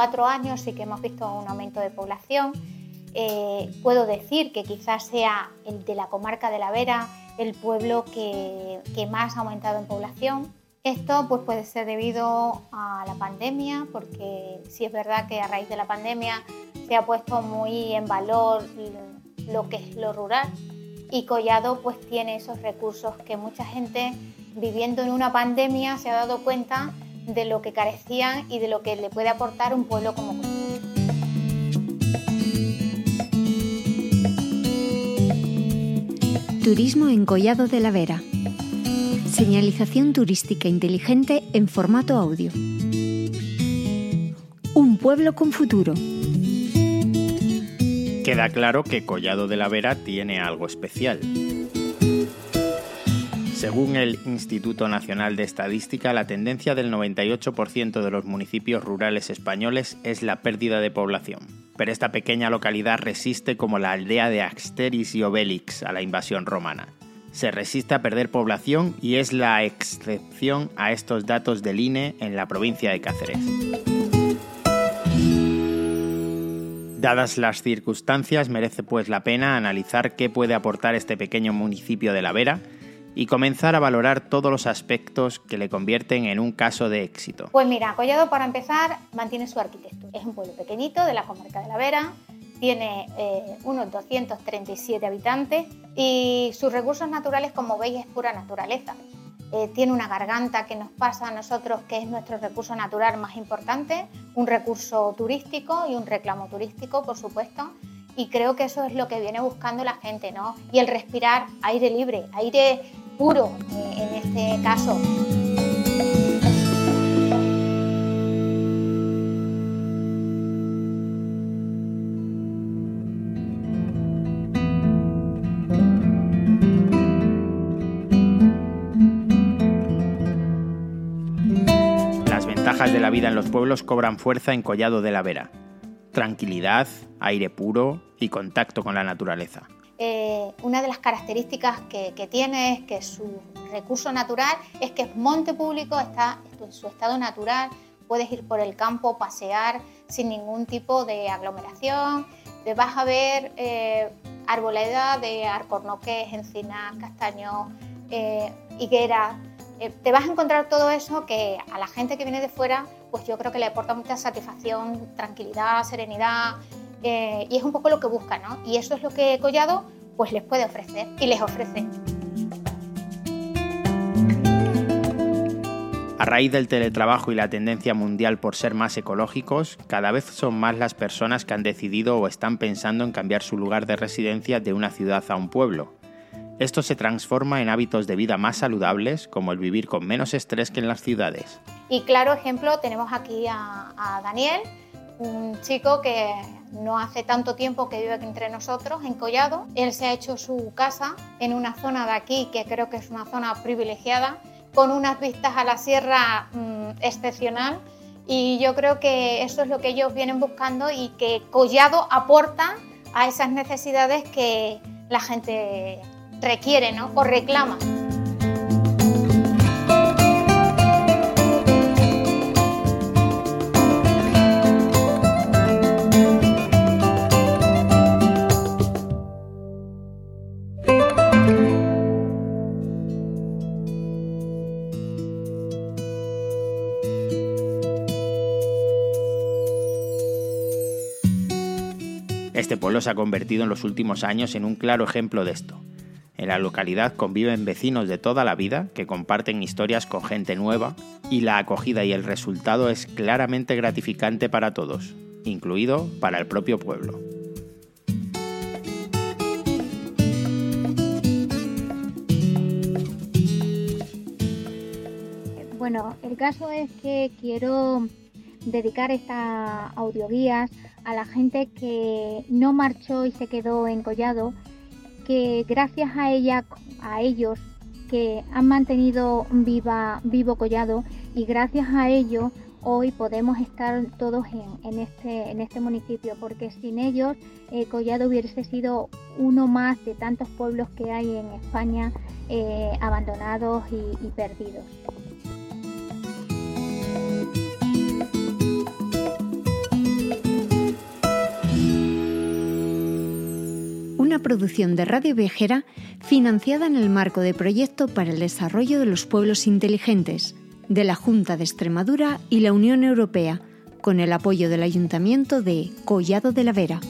Cuatro años sí que hemos visto un aumento de población. Eh, puedo decir que quizás sea el de la comarca de la Vera el pueblo que, más ha aumentado en población. Esto pues, puede ser debido a la pandemia, porque sí es verdad que a raíz de la pandemia se ha puesto muy en valor lo que es lo rural y Collado pues tiene esos recursos que mucha gente viviendo en una pandemia se ha dado cuenta de lo que carecían y de lo que le puede aportar un pueblo como. Turismo en Collado de la Vera. Señalización turística inteligente en formato audio. Un pueblo con futuro. Queda claro que Collado de la Vera tiene algo especial. Según el Instituto Nacional de Estadística, la tendencia del 98% de los municipios rurales españoles es la pérdida de población. Pero esta pequeña localidad resiste como la aldea de Axteris y Obelix a la invasión romana. Se resiste a perder población y es la excepción a estos datos del INE en la provincia de Cáceres. Dadas las circunstancias, merece pues la pena analizar qué puede aportar este pequeño municipio de La Vera y comenzar a valorar todos los aspectos que le convierten en un caso de éxito. Pues mira, Collado para empezar mantiene su arquitectura. Es un pueblo pequeñito de la comarca de la Vera, tiene eh, unos 237 habitantes y sus recursos naturales, como veis, es pura naturaleza. Eh, tiene una garganta que nos pasa a nosotros, que es nuestro recurso natural más importante, un recurso turístico y un reclamo turístico, por supuesto. Y creo que eso es lo que viene buscando la gente, ¿no? Y el respirar aire libre, aire puro en este caso. Las ventajas de la vida en los pueblos cobran fuerza en Collado de la Vera. Tranquilidad, aire puro y contacto con la naturaleza. Eh, una de las características que, tiene es que su recurso natural es que es monte público, está en su estado natural, puedes ir por el campo, pasear sin ningún tipo de aglomeración, te vas a ver eh, arboleda de arcornoques, encinas, castaños, eh, higueras, eh, te vas a encontrar todo eso que a la gente que viene de fuera, pues yo creo que le aporta mucha satisfacción, tranquilidad, serenidad, eh, y es un poco lo que buscan, ¿no? Y eso es lo que Collado pues les puede ofrecer y les ofrece. A raíz del teletrabajo y la tendencia mundial por ser más ecológicos, cada vez son más las personas que han decidido o están pensando en cambiar su lugar de residencia de una ciudad a un pueblo. Esto se transforma en hábitos de vida más saludables, como el vivir con menos estrés que en las ciudades. Y claro ejemplo tenemos aquí a, a Daniel, un chico que no hace tanto tiempo que vive aquí entre nosotros, en Collado. Él se ha hecho su casa en una zona de aquí que creo que es una zona privilegiada, con unas vistas a la sierra mmm, excepcional. Y yo creo que eso es lo que ellos vienen buscando y que Collado aporta a esas necesidades que la gente requiere ¿no? o reclama. Este pueblo se ha convertido en los últimos años en un claro ejemplo de esto. En la localidad conviven vecinos de toda la vida que comparten historias con gente nueva y la acogida y el resultado es claramente gratificante para todos, incluido para el propio pueblo. Bueno, el caso es que quiero dedicar estas audioguías a la gente que no marchó y se quedó en Collado, que gracias a ella, a ellos que han mantenido viva, vivo Collado y gracias a ello hoy podemos estar todos en, este, en este municipio, porque sin ellos eh, Collado hubiese sido uno más de tantos pueblos que hay en España eh, abandonados y perdidos. Producción de Radio Viajera financiada en el marco de Proyecto para el Desarrollo de los Pueblos Inteligentes de la Junta de Extremadura y la Unión Europea, con el apoyo del Ayuntamiento de Collado de la Vera.